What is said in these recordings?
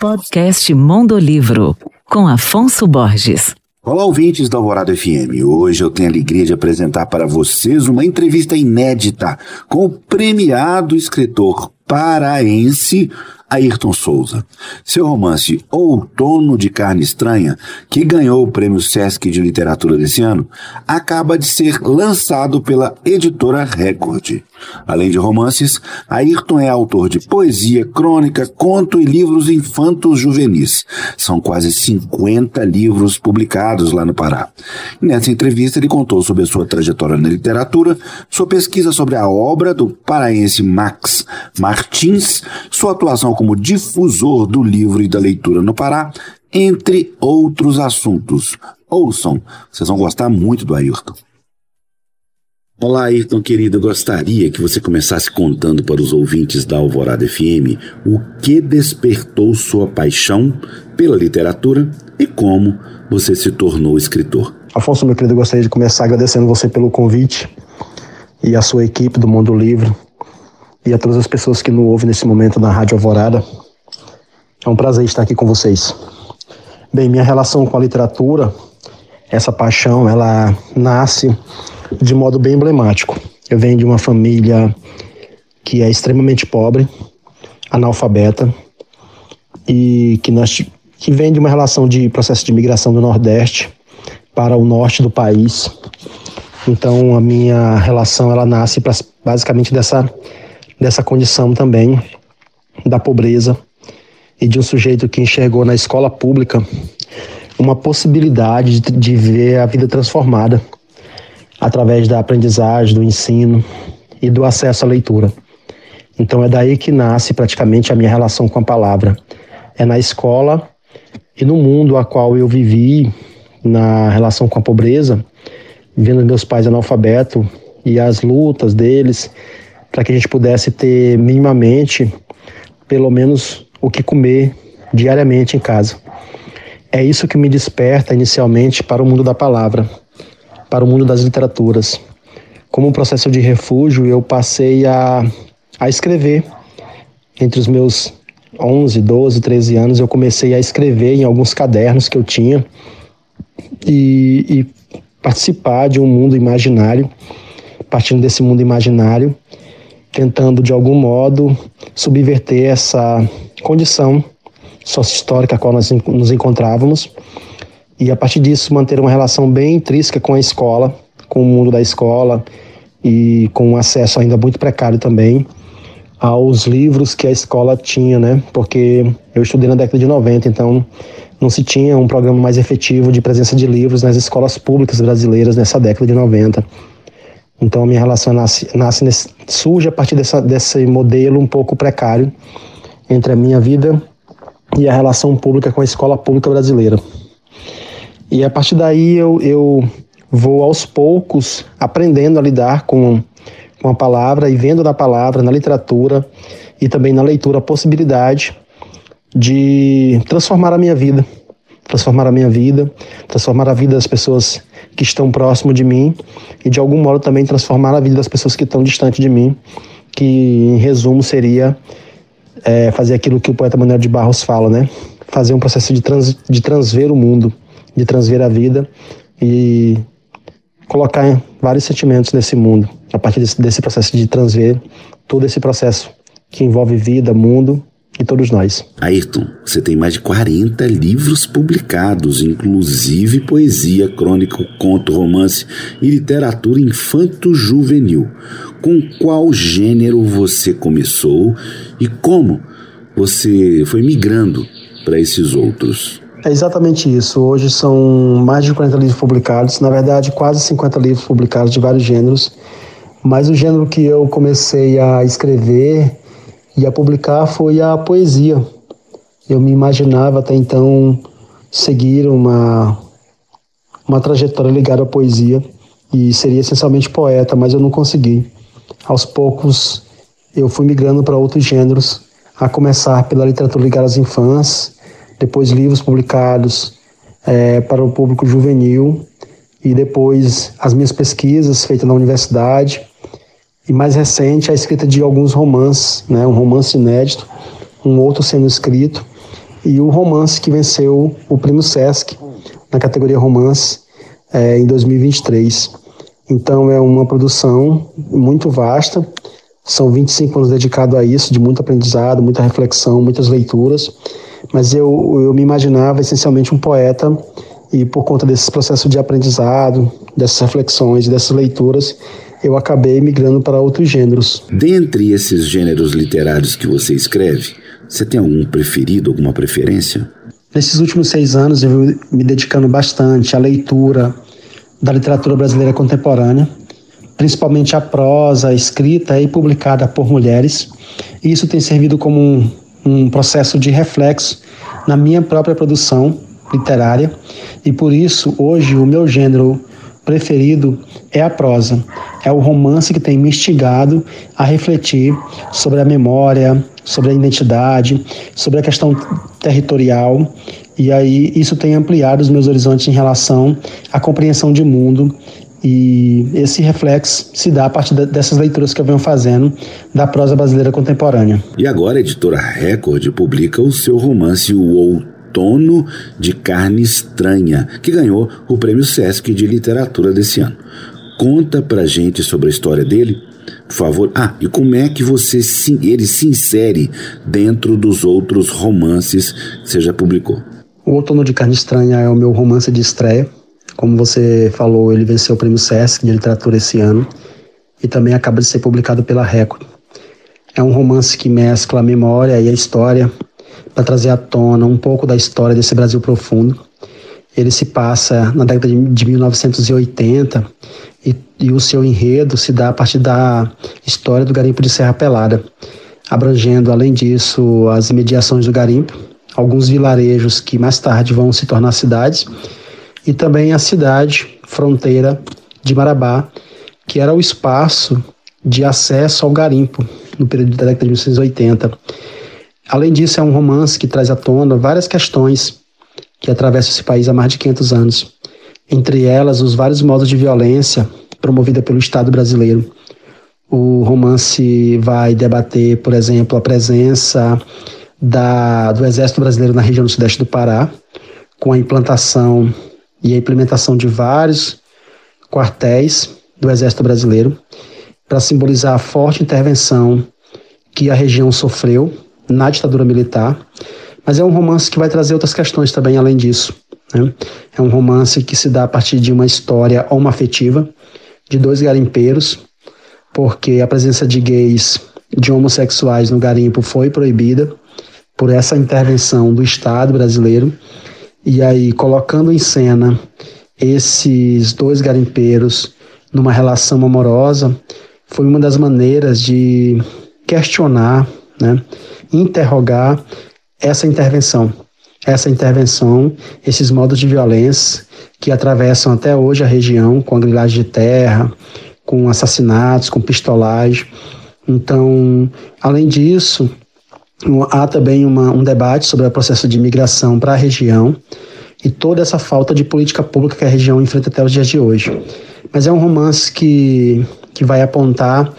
Podcast Mundo Livro, com Afonso Borges. Olá, ouvintes da Alvorada FM. Hoje eu tenho a alegria de apresentar para vocês uma entrevista inédita com o premiado escritor paraense Ayrton Souza. Seu romance Outono de Carne Estranha, que ganhou o prêmio Sesc de Literatura desse ano, acaba de ser lançado pela editora Record. Além de romances, Ayrton é autor de poesia, crônica, conto e livros infantos juvenis. São quase 50 livros publicados lá no Pará. nessa entrevista ele contou sobre a sua trajetória na literatura, sua pesquisa sobre a obra do paraense Max Martins, sua atuação como difusor do livro e da leitura no Pará, entre outros assuntos. Ouçam, vocês vão gostar muito do Ayrton. Olá, Ayrton querido, eu gostaria que você começasse contando para os ouvintes da Alvorada FM o que despertou sua paixão pela literatura e como você se tornou escritor. Afonso, meu querido, eu gostaria de começar agradecendo você pelo convite e a sua equipe do Mundo Livre e a todas as pessoas que nos ouvem nesse momento na Rádio Alvorada. É um prazer estar aqui com vocês. Bem, minha relação com a literatura, essa paixão, ela nasce de modo bem emblemático. Eu venho de uma família que é extremamente pobre, analfabeta, e que, nós, que vem de uma relação de processo de migração do Nordeste para o norte do país. Então, a minha relação ela nasce basicamente dessa dessa condição também da pobreza e de um sujeito que enxergou na escola pública uma possibilidade de, de ver a vida transformada através da aprendizagem, do ensino e do acesso à leitura. Então é daí que nasce praticamente a minha relação com a palavra. É na escola e no mundo a qual eu vivi na relação com a pobreza, vendo meus pais analfabetos e as lutas deles para que a gente pudesse ter minimamente, pelo menos, o que comer diariamente em casa. É isso que me desperta inicialmente para o mundo da palavra, para o mundo das literaturas. Como um processo de refúgio, eu passei a, a escrever. Entre os meus 11, 12, 13 anos, eu comecei a escrever em alguns cadernos que eu tinha e, e participar de um mundo imaginário, partindo desse mundo imaginário tentando de algum modo subverter essa condição sócio-histórica a qual nós nos encontrávamos e a partir disso manter uma relação bem intrínseca com a escola, com o mundo da escola e com um acesso ainda muito precário também aos livros que a escola tinha, né? Porque eu estudei na década de 90, então não se tinha um programa mais efetivo de presença de livros nas escolas públicas brasileiras nessa década de 90. Então a minha relação nasce, nasce nesse, surge a partir dessa, desse modelo um pouco precário entre a minha vida e a relação pública com a escola pública brasileira. E a partir daí eu, eu vou aos poucos aprendendo a lidar com, com a palavra e vendo na palavra, na literatura e também na leitura a possibilidade de transformar a minha vida, transformar a minha vida, transformar a vida das pessoas que estão próximo de mim e de algum modo também transformar a vida das pessoas que estão distante de mim, que em resumo seria é, fazer aquilo que o poeta Manuel de Barros fala, né? Fazer um processo de, trans, de transver o mundo, de transver a vida e colocar vários sentimentos nesse mundo, a partir desse, desse processo de transver todo esse processo que envolve vida, mundo e todos nós. Ayrton, você tem mais de 40 livros publicados, inclusive poesia, crônica, conto, romance e literatura infanto-juvenil. Com qual gênero você começou e como você foi migrando para esses outros? É exatamente isso. Hoje são mais de 40 livros publicados, na verdade, quase 50 livros publicados de vários gêneros. Mas o gênero que eu comecei a escrever e a publicar foi a poesia. Eu me imaginava até então seguir uma, uma trajetória ligada à poesia e seria essencialmente poeta, mas eu não consegui. Aos poucos eu fui migrando para outros gêneros, a começar pela literatura ligada às infâncias, depois livros publicados é, para o público juvenil e depois as minhas pesquisas feitas na universidade e mais recente a escrita de alguns romances, né, um romance inédito, um outro sendo escrito e o romance que venceu o Prêmio Sesc na categoria romance é, em 2023. Então é uma produção muito vasta, são 25 anos dedicados a isso, de muito aprendizado, muita reflexão, muitas leituras, mas eu, eu me imaginava essencialmente um poeta e por conta desse processo de aprendizado, dessas reflexões, dessas leituras, eu acabei migrando para outros gêneros. Dentre esses gêneros literários que você escreve, você tem algum preferido, alguma preferência? Nesses últimos seis anos, eu venho me dedicando bastante à leitura da literatura brasileira contemporânea, principalmente a prosa escrita e publicada por mulheres. E isso tem servido como um, um processo de reflexo na minha própria produção literária. E por isso, hoje, o meu gênero preferido é a prosa. É o romance que tem me instigado a refletir sobre a memória, sobre a identidade, sobre a questão territorial. E aí isso tem ampliado os meus horizontes em relação à compreensão de mundo. E esse reflexo se dá a partir dessas leituras que eu venho fazendo da prosa brasileira contemporânea. E agora a editora Record publica o seu romance O Outono de Carne Estranha, que ganhou o Prêmio Sesc de Literatura desse ano. Conta pra gente sobre a história dele, por favor. Ah, e como é que você se, ele se insere dentro dos outros romances que você já publicou? O Outono de Carne Estranha é o meu romance de estreia. Como você falou, ele venceu o Prêmio Sesc de Literatura esse ano e também acaba de ser publicado pela Record. É um romance que mescla a memória e a história para trazer à tona um pouco da história desse Brasil profundo. Ele se passa na década de 1980 e, e, o seu enredo se dá a partir da história do garimpo de Serra Pelada, abrangendo, além disso, as imediações do garimpo, alguns vilarejos que mais tarde vão se tornar cidades, e também a cidade fronteira de Marabá, que era o espaço de acesso ao garimpo no período da década de 1980. Além disso, é um romance que traz à tona várias questões que atravessam esse país há mais de 500 anos. Entre elas, os vários modos de violência promovida pelo Estado brasileiro. O romance vai debater, por exemplo, a presença da, do Exército Brasileiro na região do Sudeste do Pará, com a implantação e a implementação de vários quartéis do Exército Brasileiro, para simbolizar a forte intervenção que a região sofreu na ditadura militar, mas é um romance que vai trazer outras questões também além disso. Né? É um romance que se dá a partir de uma história homoafetiva de dois garimpeiros, porque a presença de gays, de homossexuais no garimpo foi proibida por essa intervenção do Estado brasileiro. E aí, colocando em cena esses dois garimpeiros numa relação amorosa, foi uma das maneiras de questionar né, interrogar essa intervenção. Essa intervenção, esses modos de violência que atravessam até hoje a região, com a grilagem de terra, com assassinatos, com pistolagem. Então, além disso, há também uma, um debate sobre o processo de imigração para a região e toda essa falta de política pública que a região enfrenta até os dias de hoje. Mas é um romance que, que vai apontar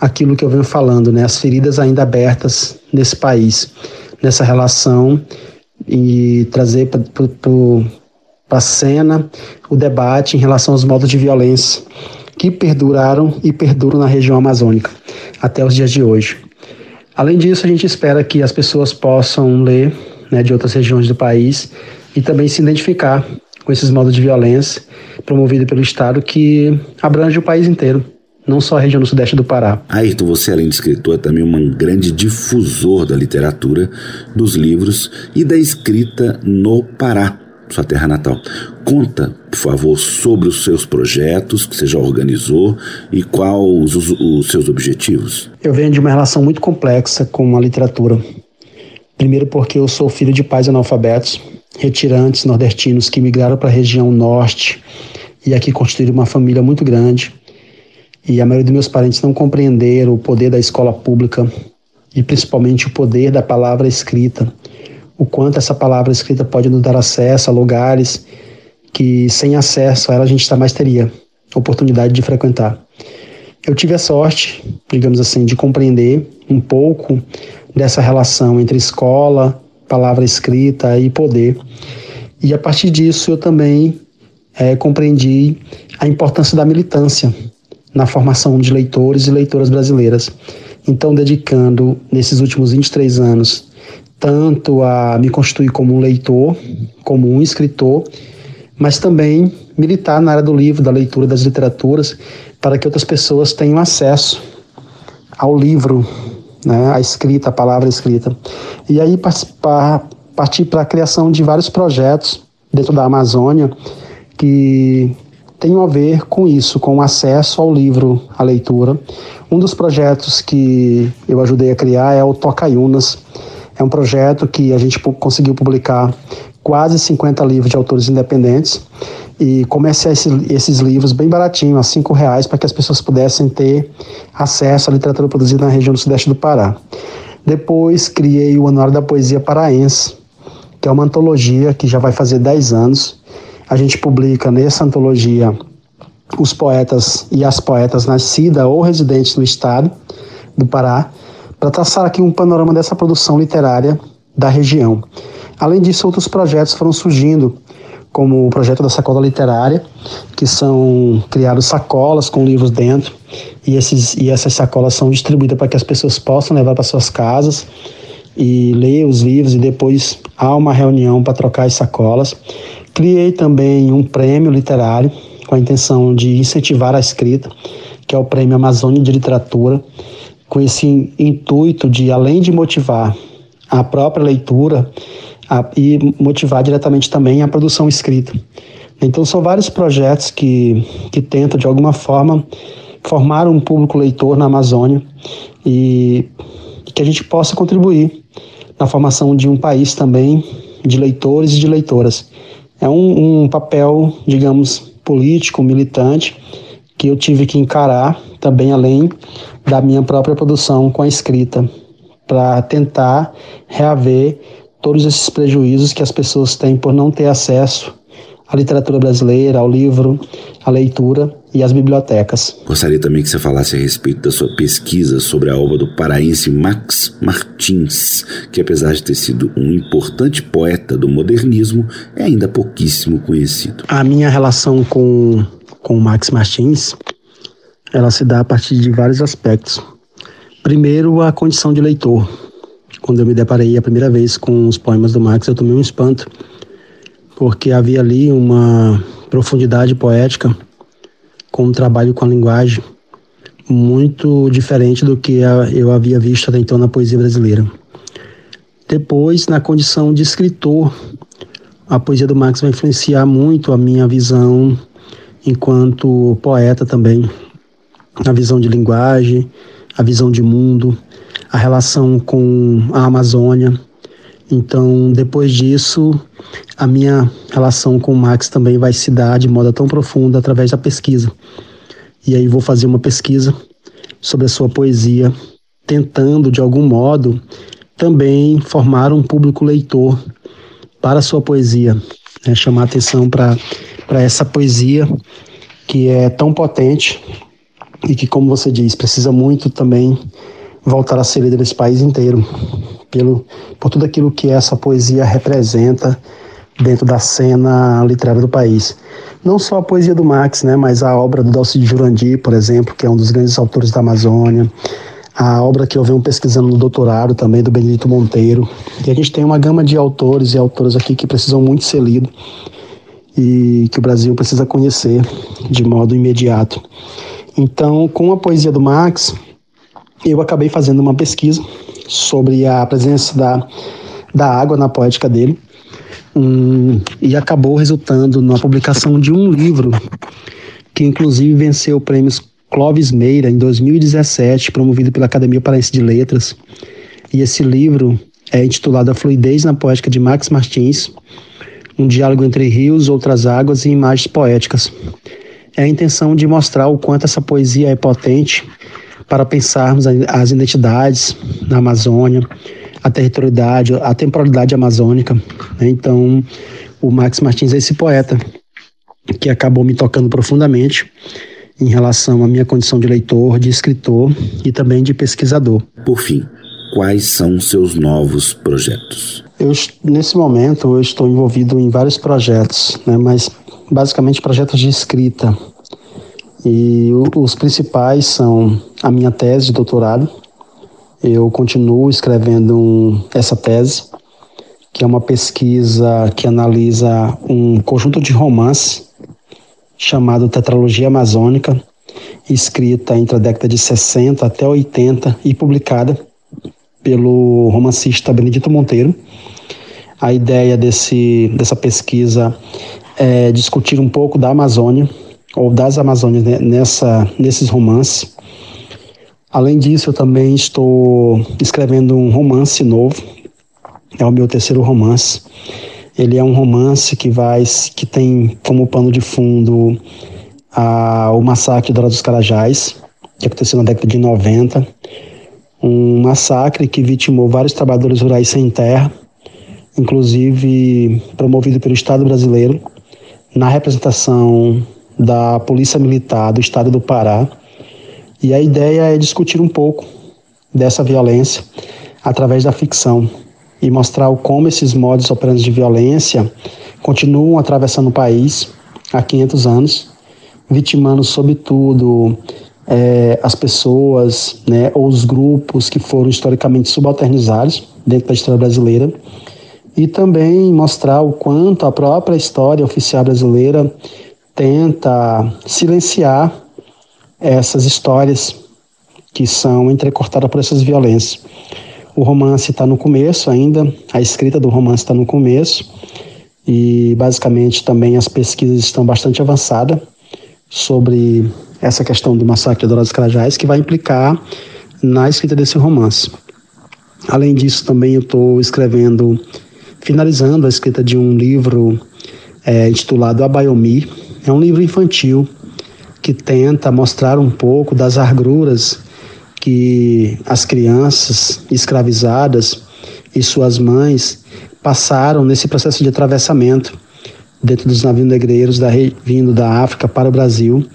aquilo que eu venho falando, né, as feridas ainda abertas nesse país, nessa relação e trazer para a cena o debate em relação aos modos de violência que perduraram e perduram na região amazônica até os dias de hoje. Além disso, a gente espera que as pessoas possam ler né, de outras regiões do país e também se identificar com esses modos de violência promovido pelo Estado que abrange o país inteiro não só a região do sudeste do Pará. Ayrton, você além de escritor é também um grande difusor da literatura, dos livros e da escrita no Pará, sua terra natal. Conta, por favor, sobre os seus projetos que você já organizou e quais os, os seus objetivos. Eu venho de uma relação muito complexa com a literatura. Primeiro porque eu sou filho de pais analfabetos, retirantes nordestinos que migraram para a região norte e aqui construíram uma família muito grande e a maioria dos meus parentes não compreenderam o poder da escola pública e principalmente o poder da palavra escrita, o quanto essa palavra escrita pode nos dar acesso a lugares que sem acesso a ela a gente jamais teria oportunidade de frequentar. Eu tive a sorte, digamos assim, de compreender um pouco dessa relação entre escola palavra escrita e poder. E a partir disso eu também é, compreendi a importância da militância na formação de leitores e leitoras brasileiras. Então, dedicando nesses últimos 23 anos tanto a me constituir como um leitor, como um escritor, mas também militar na área do livro, da leitura, das literaturas, para que outras pessoas tenham acesso ao livro, né, à escrita, à palavra escrita. E aí partir para a criação de vários projetos dentro da Amazônia que tenham a ver com isso, com o acesso ao livro, à leitura. Um dos projetos que eu ajudei a criar é o Tocaiunas. É um projeto que a gente conseguiu publicar quase 50 livros de autores independentes e comerciar esse, esses livros bem baratinho, a cinco reais, para que as pessoas pudessem ter acesso à literatura produzida na região do sudeste do Pará. Depois criei o Anuário da Poesia Paraense, que é uma antologia que já vai fazer 10 anos. A gente publica nessa antologia os poetas e as poetas nascidas ou residentes no estado do Pará, para traçar aqui um panorama dessa produção literária da região. Além disso, outros projetos foram surgindo como o projeto da sacola literária, que são criados sacolas com livros dentro, e, esses, e essas sacolas são distribuídas para que as pessoas possam levar para suas casas e ler os livros, e depois há uma reunião para trocar as sacolas. Criei também um prêmio literário com a intenção de incentivar a escrita, que é o Prêmio Amazônia de Literatura, com esse intuito de, além de motivar a própria leitura, a, e motivar diretamente também a produção escrita. Então são vários projetos que, que tentam de alguma forma formar um público leitor na Amazônia e que a gente possa contribuir na formação de um país também de leitores e de leitoras. É um, um papel, digamos, político, militante, que eu tive que encarar também além da minha própria produção com a escrita, para tentar reaver todos esses prejuízos que as pessoas têm por não ter acesso à literatura brasileira, ao livro, à leitura e às bibliotecas. Gostaria também que você falasse a respeito da sua pesquisa sobre a obra do paraense Max Martins, que apesar de ter sido um importante poeta do modernismo, é ainda pouquíssimo conhecido. A minha relação com, com Max Martins, ela se dá a partir de vários aspectos. Primeiro, a condição de leitor quando eu me deparei a primeira vez com os poemas do Max, eu tomei um espanto, porque havia ali uma profundidade poética com um trabalho com a linguagem muito diferente do que eu havia visto até então na poesia brasileira. Depois, na condição de escritor, a poesia do Max vai influenciar muito a minha visão enquanto poeta também, a visão de linguagem, a visão de mundo, a relação com a Amazônia. Então, depois disso, a minha relação com o Max também vai se dar de modo tão profunda através da pesquisa. E aí vou fazer uma pesquisa sobre a sua poesia, tentando de algum modo também formar um público leitor para a sua poesia, né? chamar atenção para essa poesia que é tão potente e que, como você diz, precisa muito também voltar a ser líder desse país inteiro, pelo, por tudo aquilo que essa poesia representa dentro da cena literária do país. Não só a poesia do Max, né, mas a obra do Dalcide Jurandir, por exemplo, que é um dos grandes autores da Amazônia, a obra que eu venho pesquisando no doutorado também, do Benedito Monteiro. E a gente tem uma gama de autores e autoras aqui que precisam muito ser lidos e que o Brasil precisa conhecer de modo imediato. Então, com a poesia do Max, eu acabei fazendo uma pesquisa sobre a presença da, da água na poética dele um, e acabou resultando na publicação de um livro que inclusive venceu prêmios Clóvis Meira em 2017, promovido pela Academia Paraense de Letras. E esse livro é intitulado A Fluidez na Poética de Max Martins, um diálogo entre rios, outras águas e imagens poéticas. É a intenção de mostrar o quanto essa poesia é potente para pensarmos as identidades na Amazônia, a territorialidade, a temporalidade amazônica. Né? Então, o Max Martins é esse poeta que acabou me tocando profundamente em relação à minha condição de leitor, de escritor e também de pesquisador. Por fim, quais são seus novos projetos? Eu, nesse momento, eu estou envolvido em vários projetos, né, mas basicamente projetos de escrita. E os principais são a minha tese de doutorado. Eu continuo escrevendo um, essa tese, que é uma pesquisa que analisa um conjunto de romances chamado Tetralogia Amazônica, escrita entre a década de 60 até 80 e publicada pelo romancista Benedito Monteiro. A ideia desse, dessa pesquisa é discutir um pouco da Amazônia, ou das Amazônias nessa, nesses romances. Além disso, eu também estou escrevendo um romance novo, é o meu terceiro romance. Ele é um romance que vai que tem como pano de fundo a, o massacre do dos Carajás, que aconteceu na década de 90 um massacre que vitimou vários trabalhadores rurais sem terra, inclusive promovido pelo Estado brasileiro, na representação da Polícia Militar do Estado do Pará. E a ideia é discutir um pouco dessa violência através da ficção e mostrar como esses modos operantes de violência continuam atravessando o país há 500 anos, vitimando sobretudo é, as pessoas né, ou os grupos que foram historicamente subalternizados dentro da história brasileira e também mostrar o quanto a própria história oficial brasileira tenta silenciar essas histórias que são entrecortadas por essas violências. O romance está no começo ainda, a escrita do romance está no começo e basicamente também as pesquisas estão bastante avançadas sobre essa questão do massacre de Carajás, que vai implicar na escrita desse romance. Além disso, também eu estou escrevendo, finalizando a escrita de um livro é, intitulado Abayomi. É um livro infantil que tenta mostrar um pouco das agruras que as crianças escravizadas e suas mães passaram nesse processo de atravessamento dentro dos navios negreiros da, vindo da África para o Brasil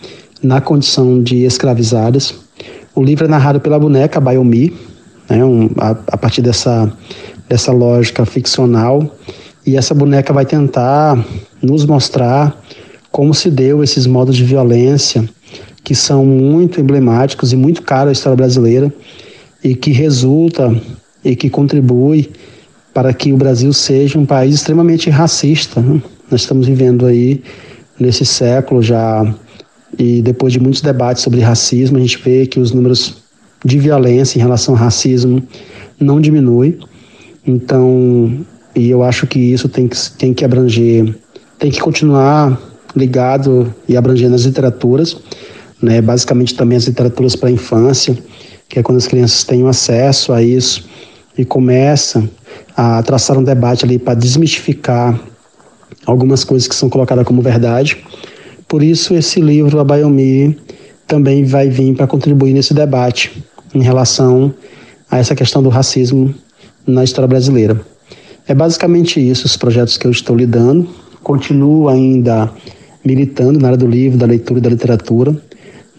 na condição de escravizadas. O livro é narrado pela boneca Bayomi, né, um, a, a, partir dessa, dessa lógica ficcional, e essa boneca vai tentar nos mostrar como se deu esses modos de violência que são muito emblemáticos e muito caros à história brasileira e que resulta e que contribui para que o Brasil seja um país extremamente racista. Né? Nós estamos vivendo aí nesse século já e depois de muitos debates sobre racismo, a gente vê que os números de violência em relação ao racismo não diminui. Então, e eu acho que isso tem que, tem que abranger, tem que continuar ligado e abrangendo as literaturas, né? basicamente também as literaturas para a infância, que é quando as crianças têm acesso a isso e começam a traçar um debate ali para desmistificar algumas coisas que são colocadas como verdade por isso, esse livro, A Biomi, também vai vir para contribuir nesse debate em relação a essa questão do racismo na história brasileira. É basicamente isso, os projetos que eu estou lidando. Continuo ainda militando na área do livro, da leitura e da literatura.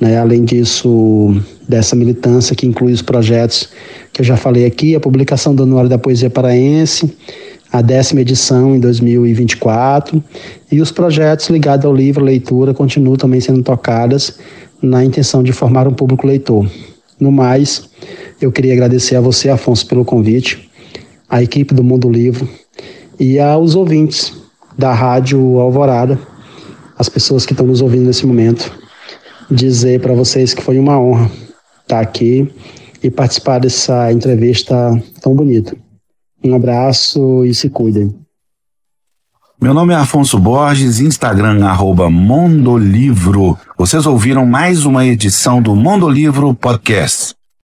Né? Além disso, dessa militância que inclui os projetos que eu já falei aqui, a publicação do Anuário da Poesia Paraense, a décima edição em 2024 e os projetos ligados ao livro leitura continuam também sendo tocadas na intenção de formar um público leitor. No mais, eu queria agradecer a você, Afonso, pelo convite, à equipe do Mundo Livro e aos ouvintes da Rádio Alvorada, as pessoas que estão nos ouvindo nesse momento, dizer para vocês que foi uma honra estar aqui e participar dessa entrevista tão bonita. Um abraço e se cuidem. Meu nome é Afonso Borges, Instagram arroba Mondolivro. Vocês ouviram mais uma edição do Mondolivro Podcast.